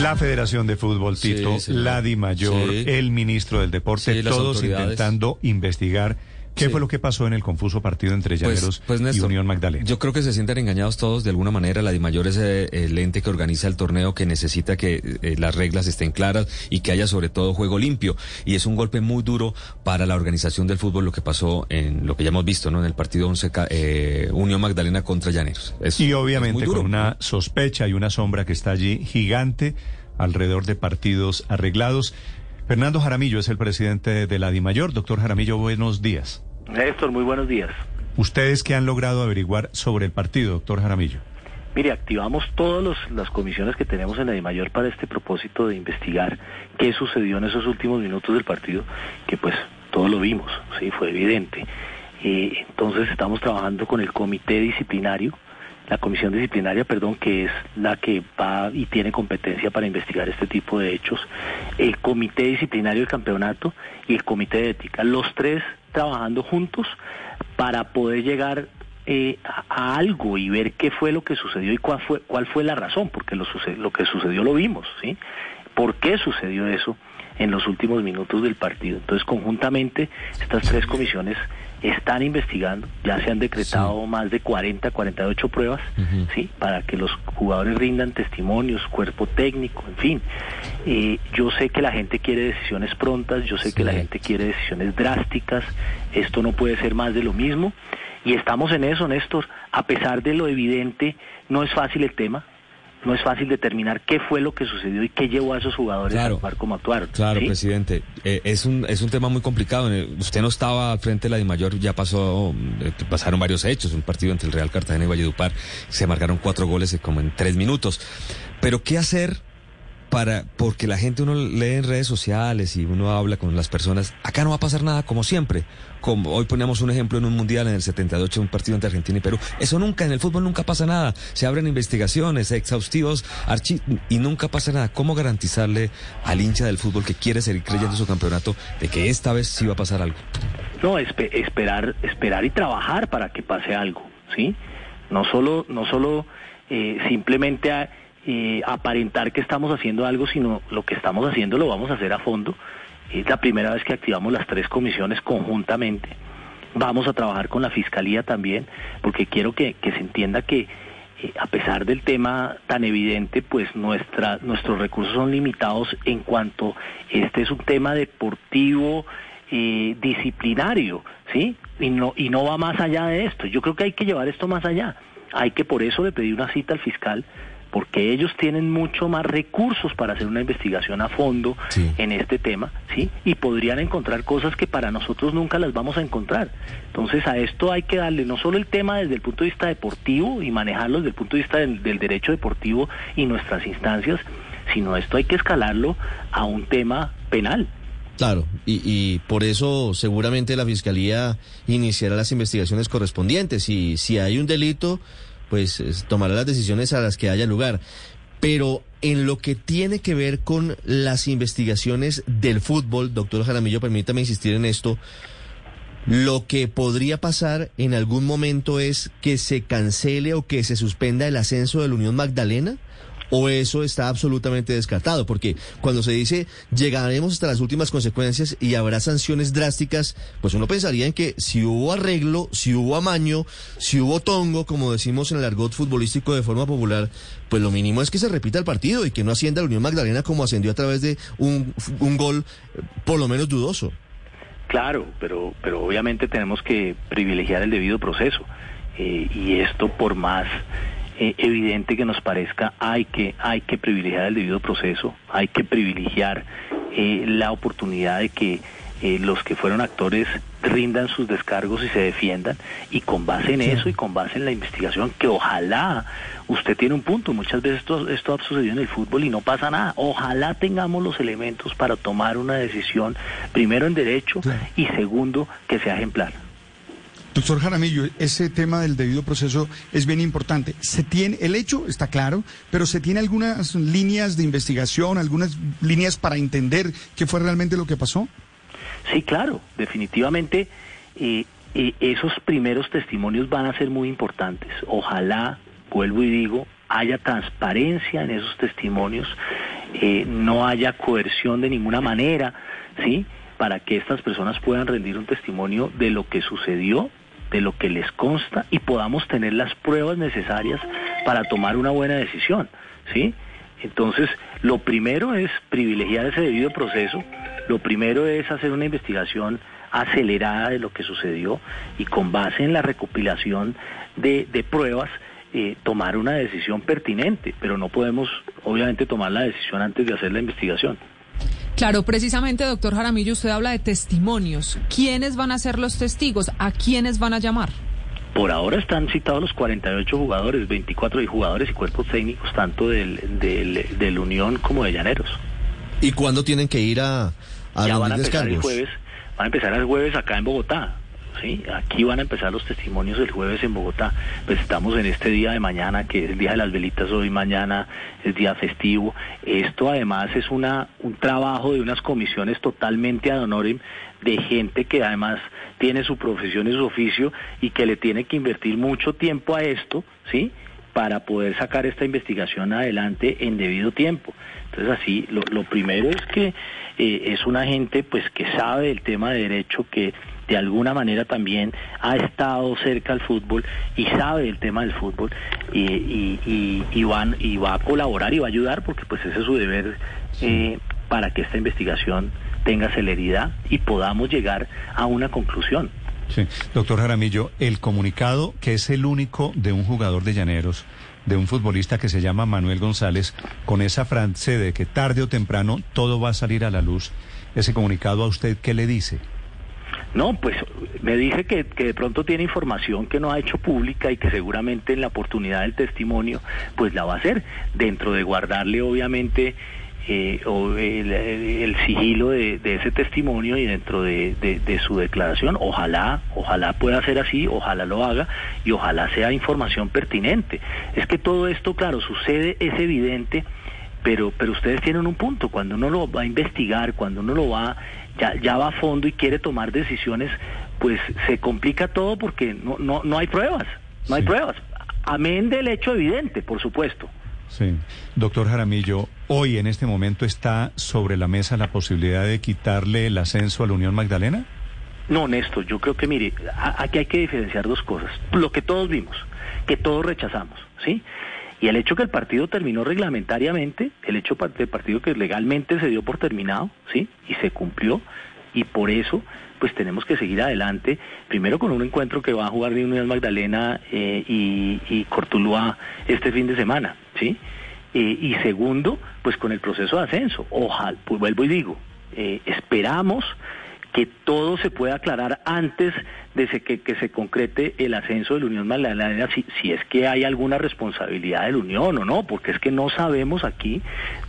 La Federación de Fútbol, Tito, la Di Mayor, el ministro del Deporte, todos intentando investigar ¿Qué fue lo que pasó en el confuso partido entre pues, Llaneros pues, y Unión Magdalena? Yo creo que se sienten engañados todos de alguna manera. La DIMAYOR es eh, el ente que organiza el torneo, que necesita que eh, las reglas estén claras y que haya sobre todo juego limpio. Y es un golpe muy duro para la organización del fútbol lo que pasó en lo que ya hemos visto, ¿no? En el partido 11 eh, Unión Magdalena contra Llaneros. y obviamente con una sospecha y una sombra que está allí gigante alrededor de partidos arreglados. Fernando Jaramillo es el presidente de la DIMAYOR. Doctor Jaramillo, buenos días. Néstor, muy buenos días. ¿Ustedes qué han logrado averiguar sobre el partido, doctor Jaramillo? Mire, activamos todas las comisiones que tenemos en la DIMAYOR para este propósito de investigar qué sucedió en esos últimos minutos del partido, que pues todos lo vimos, sí, fue evidente. Eh, entonces estamos trabajando con el comité disciplinario la comisión disciplinaria, perdón, que es la que va y tiene competencia para investigar este tipo de hechos, el comité disciplinario del campeonato y el comité de ética, los tres trabajando juntos para poder llegar eh, a, algo y ver qué fue lo que sucedió y cuál fue cuál fue la razón, porque lo, lo que sucedió lo vimos, ¿sí? ¿Por qué sucedió eso en los últimos minutos del partido? Entonces, conjuntamente, estas tres comisiones están investigando, ya se han decretado más de 40, 48 pruebas, ¿sí? Para que los jugadores rindan testimonios, cuerpo técnico, en fin. Eh, yo sé que la gente quiere decisiones prontas, yo sé que la gente quiere decisiones drásticas, esto no puede ser más de lo mismo, y estamos en eso, Néstor, a pesar de lo evidente, no es fácil el tema, no es fácil determinar qué fue lo que sucedió y qué llevó a esos jugadores a actuar como actuaron. Claro, presidente. Eh, es, un, es un tema muy complicado. Eh, usted no estaba frente a la de mayor, ya pasó, eh, pasaron varios hechos. Un partido entre el Real Cartagena y Valledupar. Se marcaron cuatro goles como en tres minutos. Pero, ¿qué hacer para, porque la gente uno lee en redes sociales y uno habla con las personas, acá no va a pasar nada como siempre. Como hoy poníamos un ejemplo en un mundial en el 78, un partido entre Argentina y Perú. Eso nunca, en el fútbol nunca pasa nada. Se abren investigaciones exhaustivos y nunca pasa nada. ¿Cómo garantizarle al hincha del fútbol que quiere seguir creyendo su campeonato de que esta vez sí va a pasar algo? No, esperar, esperar y trabajar para que pase algo, ¿sí? No solo, no solo eh, simplemente eh, aparentar que estamos haciendo algo, sino lo que estamos haciendo lo vamos a hacer a fondo. Es la primera vez que activamos las tres comisiones conjuntamente. Vamos a trabajar con la Fiscalía también, porque quiero que, se entienda que eh, a pesar del tema tan evidente, pues nuestra, nuestros recursos son limitados en cuanto este es un tema deportivo, eh, disciplinario, ¿sí? Y no, y no va más allá de esto. Yo creo que hay que llevar esto más allá. Hay que por eso le pedí una cita al fiscal porque ellos tienen mucho más recursos para hacer una investigación a fondo en este tema, ¿sí? Y podrían encontrar cosas que para nosotros nunca las vamos a encontrar. Entonces a esto hay que darle no solo el tema desde el punto de vista deportivo y manejarlo desde el punto de vista del, derecho deportivo y nuestras instancias, sino esto hay que escalarlo a un tema penal. Claro, y, y, por eso seguramente la Fiscalía iniciará las investigaciones correspondientes y si hay un delito, pues tomará las decisiones a las que haya lugar. Pero en lo que tiene que ver con las investigaciones del fútbol, doctor Jaramillo, permítame insistir en esto, lo que podría pasar en algún momento es que se cancele o que se suspenda el ascenso de la Unión Magdalena o eso está absolutamente descartado, porque cuando se dice llegaremos hasta las últimas consecuencias y habrá sanciones drásticas, pues uno pensaría en que si hubo arreglo, si hubo amaño, si hubo tongo, como decimos en el argot futbolístico de forma popular, pues lo mínimo es que se repita el partido y que no ascienda la Unión Magdalena como ascendió a través de un, un gol por lo menos dudoso. Claro, pero, pero obviamente tenemos que privilegiar el debido proceso. Eh, y esto por más eh, evidente que nos parezca, hay que, hay que privilegiar el debido proceso, hay que privilegiar eh, la oportunidad de que eh, los que fueron actores rindan sus descargos y se defiendan y con base en eso y con base en la investigación que ojalá usted tiene un punto muchas veces esto, esto ha sucedido en el fútbol y no pasa nada ojalá tengamos los elementos para tomar una decisión primero en derecho y segundo que sea ejemplar Doctor Jaramillo, ese tema del debido proceso es bien importante. Se tiene, el hecho está claro, pero se tiene algunas líneas de investigación, algunas líneas para entender qué fue realmente lo que pasó. Sí, claro, definitivamente eh, eh, esos primeros testimonios van a ser muy importantes. Ojalá, vuelvo y digo, haya transparencia en esos testimonios eh, no haya coerción de ninguna manera, ¿sí? Para que estas personas puedan rendir un testimonio de lo que sucedió, de lo que les consta y podamos tener las pruebas necesarias para tomar una buena decisión, ¿sí? Entonces, lo primero es privilegiar ese debido proceso, lo primero es hacer una investigación acelerada de lo que sucedió y con base en la recopilación de, pruebas, eh, tomar una decisión pertinente, pero no podemos obviamente tomar la decisión antes de hacer la investigación. Claro, precisamente, doctor Jaramillo, usted habla de testimonios. ¿Quiénes van a ser los testigos? ¿A quiénes van a llamar? Por ahora están citados los 48 jugadores, 24 de jugadores y cuerpos técnicos, tanto del, del, del Unión como de Llaneros. ¿Y cuándo tienen que ir a, a ya van a empezar el jueves, van a empezar el jueves acá en Bogotá. ¿Sí? Aquí van a empezar los testimonios el jueves en Bogotá. Pues estamos en este día de mañana, que es el día de las velitas hoy, mañana es día festivo. Esto además es una un trabajo de unas comisiones totalmente ad honorem de gente que además tiene su profesión y su oficio y que le tiene que invertir mucho tiempo a esto, ¿sí? para poder sacar esta investigación adelante en debido tiempo. Entonces así, lo, lo primero es que eh, es una gente pues que sabe el tema de derecho, que de alguna manera también ha estado cerca al fútbol y sabe el tema del fútbol y, y, y, y van, y va a colaborar y va a ayudar porque pues ese es su deber eh, para que esta investigación tenga celeridad y podamos llegar a una conclusión. Sí. Doctor Jaramillo, el comunicado, que es el único de un jugador de Llaneros, de un futbolista que se llama Manuel González, con esa frase de que tarde o temprano todo va a salir a la luz, ese comunicado a usted, ¿qué le dice? No, pues me dice que, que, de pronto tiene información que no ha hecho pública y que seguramente en la oportunidad del testimonio pues la va a hacer, dentro de guardarle obviamente eh, el, el, sigilo de, ese testimonio y dentro de, su declaración. Ojalá, ojalá pueda ser así, ojalá lo haga y ojalá sea información pertinente. Es que todo esto, claro, sucede, es evidente, pero, pero ustedes tienen un punto. Cuando uno lo va a investigar, cuando uno lo va, ya, ya va a fondo y quiere tomar decisiones, pues se complica todo porque no, no, no hay pruebas, no hay pruebas. Amén del hecho evidente, por supuesto. Sí. Doctor Jaramillo, hoy en este momento está sobre la mesa la posibilidad de quitarle el ascenso a la Unión Magdalena? No, Néstor, yo creo que, mire, aquí hay que diferenciar dos cosas. Lo que todos vimos, que todos rechazamos, ¿sí? Y el hecho que el partido terminó reglamentariamente, el hecho del partido que legalmente se dio por terminado, ¿sí? Y se cumplió, y por eso, pues tenemos que seguir adelante, primero con un encuentro que va a jugar de Unión Magdalena eh, y, y Cortuluá este fin de semana, ¿sí? Eh, y segundo, pues con el proceso de ascenso. Ojalá, pues vuelvo y digo, eh, esperamos que todo se pueda aclarar antes de que, que, se concrete el ascenso de la Unión Magdalena, si, si es que hay alguna responsabilidad de la Unión o no, porque es que no sabemos aquí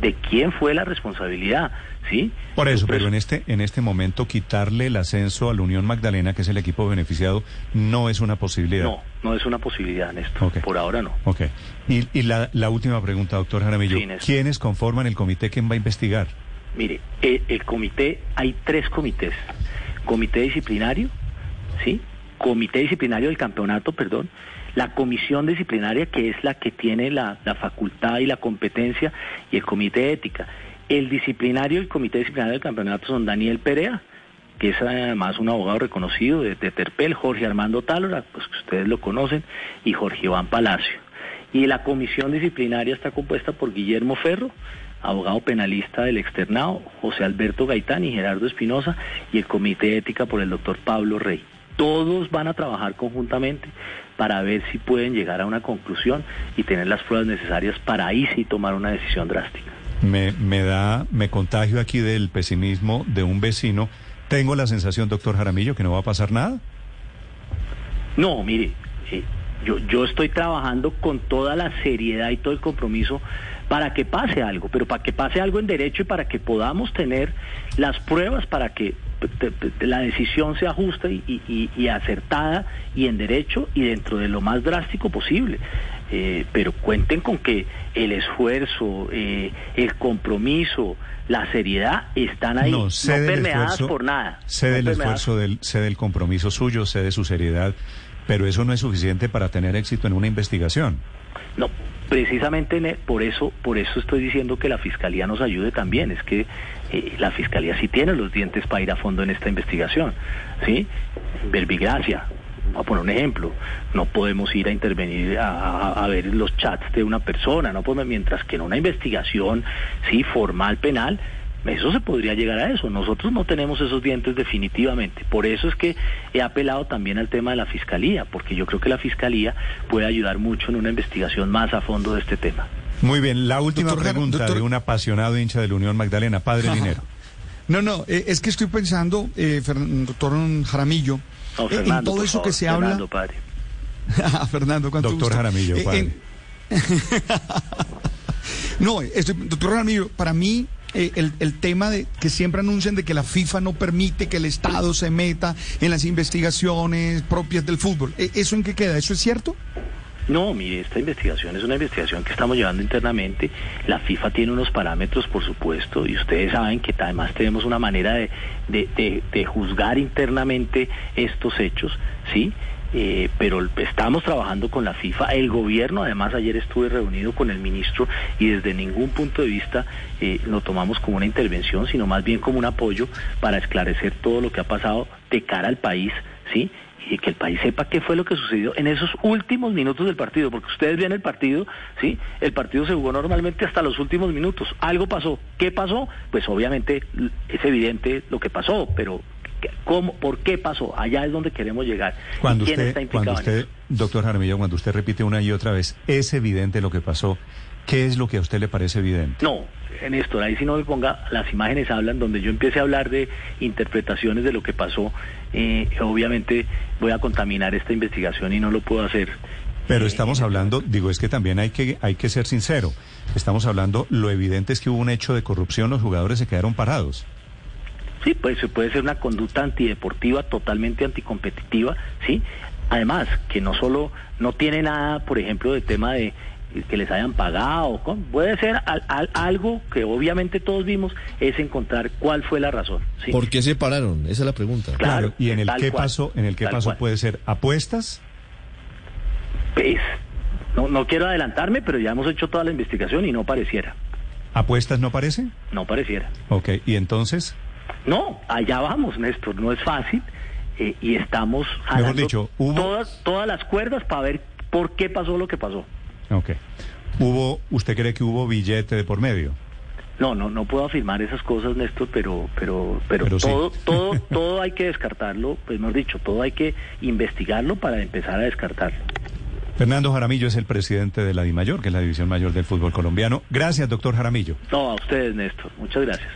de quién fue la responsabilidad, ¿sí? Por eso, pero en este, en este momento quitarle el ascenso a la Unión Magdalena, que es el equipo beneficiado, no es una posibilidad. No, no es una posibilidad, Néstor. Okay. Por ahora no. Ok. Y, y la, la, última pregunta, doctor Jaramillo. Sí, ¿Quiénes conforman el comité que va a investigar? Mire, el, el, comité, hay tres comités. Comité disciplinario, ¿sí? Comité disciplinario del campeonato, perdón. La comisión disciplinaria, que es la que tiene la, facultad y la competencia, y el comité ética. El disciplinario y el comité disciplinario del campeonato son Daniel Perea, que es además un abogado reconocido de, de Terpel, Jorge Armando Tálora, pues que ustedes lo conocen, y Jorge Iván Palacio. Y la comisión disciplinaria está compuesta por Guillermo Ferro, abogado penalista del externado, José Alberto Gaitán y Gerardo Espinosa, y el Comité de Ética por el doctor Pablo Rey. Todos van a trabajar conjuntamente para ver si pueden llegar a una conclusión y tener las pruebas necesarias para ahí sí tomar una decisión drástica. Me, me da, me contagio aquí del pesimismo de un vecino. Tengo la sensación, doctor Jaramillo, que no va a pasar nada. No, mire, eh, yo, yo estoy trabajando con toda la seriedad y todo el compromiso para que pase algo, pero para que pase algo en derecho y para que podamos tener las pruebas para que la decisión sea justa y, y, y acertada y en derecho y dentro de lo más drástico posible. Eh, pero cuenten con que el esfuerzo, eh, el compromiso, la seriedad están ahí, no, no permeadas esfuerzo, por nada. Sé no del esfuerzo, del, sé del compromiso suyo, sé de su seriedad, pero eso no es suficiente para tener éxito en una investigación. No, precisamente en e- por eso por eso estoy diciendo que la fiscalía nos ayude también. Es que eh, la fiscalía sí tiene los dientes para ir a fondo en esta investigación sí verbigracia Voy a poner un ejemplo, no podemos ir a intervenir a- a ver los chats de una persona, no podemos, mientras que en una investigación sí formal penal, eso se podría llegar a eso. Nosotros no tenemos esos dientes definitivamente. Por eso es que he apelado también al tema de la fiscalía, porque yo creo que la fiscalía puede ayudar mucho en una investigación más a fondo de este tema. Muy bien, la última Doctor pregunta doctor- de un apasionado hincha de la Unión Magdalena, Padre Linero. No, no, eh, es que estoy pensando, eh, doctor Jaramillo, No, eh, Fernando, en todo eso favor, que se Fernando, habla... padre. Ah, Fernando, ¿cuánto Doctor gusto? Jaramillo, Eh, padre. en- No, estoy- doctor Jaramillo, para mí eh, el, el tema de que siempre anuncian de que la FIFA no permite que el Estado se meta en las investigaciones propias del fútbol, eh, ¿eso en qué queda? ¿Eso es cierto? No, mire, esta investigación es una investigación que estamos llevando internamente. La FIFA tiene unos parámetros, por supuesto, y ustedes saben que además tenemos una manera de, de- de- de juzgar internamente estos hechos, ¿sí? Eh, pero estamos trabajando con la FIFA. El gobierno, además, ayer estuve reunido con el ministro y desde ningún punto de vista eh, lo tomamos como una intervención, sino más bien como un apoyo para esclarecer todo lo que ha pasado de cara al país, ¿sí? y que el país sepa qué fue lo que sucedió en esos últimos minutos del partido, porque ustedes ven el partido, ¿sí? El partido se jugó normalmente hasta los últimos minutos. Algo pasó. ¿Qué pasó? Pues obviamente es evidente lo que pasó, pero ¿qué- ¿cómo, por qué pasó? Allá es donde queremos llegar. ¿Y Cuando quién usted, está implicado cuando en usted, eso? doctor Jaramillo, cuando usted repite una y otra vez, es evidente lo que pasó. ¿Qué es lo que a usted le parece evidente? No, Néstor, ahí si no me ponga, las imágenes hablan, donde yo empiece a hablar de interpretaciones de lo que pasó, eh, obviamente voy a contaminar esta investigación y no lo puedo hacer. Pero Eh, estamos hablando, digo, es que también hay que, hay que ser sincero. Estamos hablando, lo evidente es que hubo un hecho de corrupción, los jugadores se quedaron parados. Sí, pues puede ser una conducta antideportiva, totalmente anticompetitiva, ¿sí? Además, que no solo, no tiene nada, por ejemplo, de tema de que les hayan pagado, puede ser al- al- algo que obviamente todos vimos, es encontrar cuál fue la razón, ¿sí? ¿Por qué se pararon? Esa es la pregunta. Claro, y en el qué cual, pasó, en el qué cual. puede ser apuestas. Pues, no, no quiero adelantarme, pero ya hemos hecho toda la investigación y no pareciera, ¿Apuestas no parece? no pareciera. Ok, y entonces, No, allá vamos, Néstor, no es fácil eh, y estamos Mejor jalando dicho, hubo- todas, todas las cuerdas para ver por qué pasó lo que pasó. ok. Hubo, ¿usted cree que hubo billete de por medio? No, no, no puedo afirmar esas cosas, Néstor, pero, pero, pero, Pero sí. todo, todo, todo hay que descartarlo, pues mejor dicho, todo hay que investigarlo para empezar a descartarlo. Fernando Jaramillo es el presidente de la DIMAYOR, que es la División Mayor del Fútbol Colombiano. Gracias, doctor Jaramillo. No, a ustedes, Néstor, muchas gracias.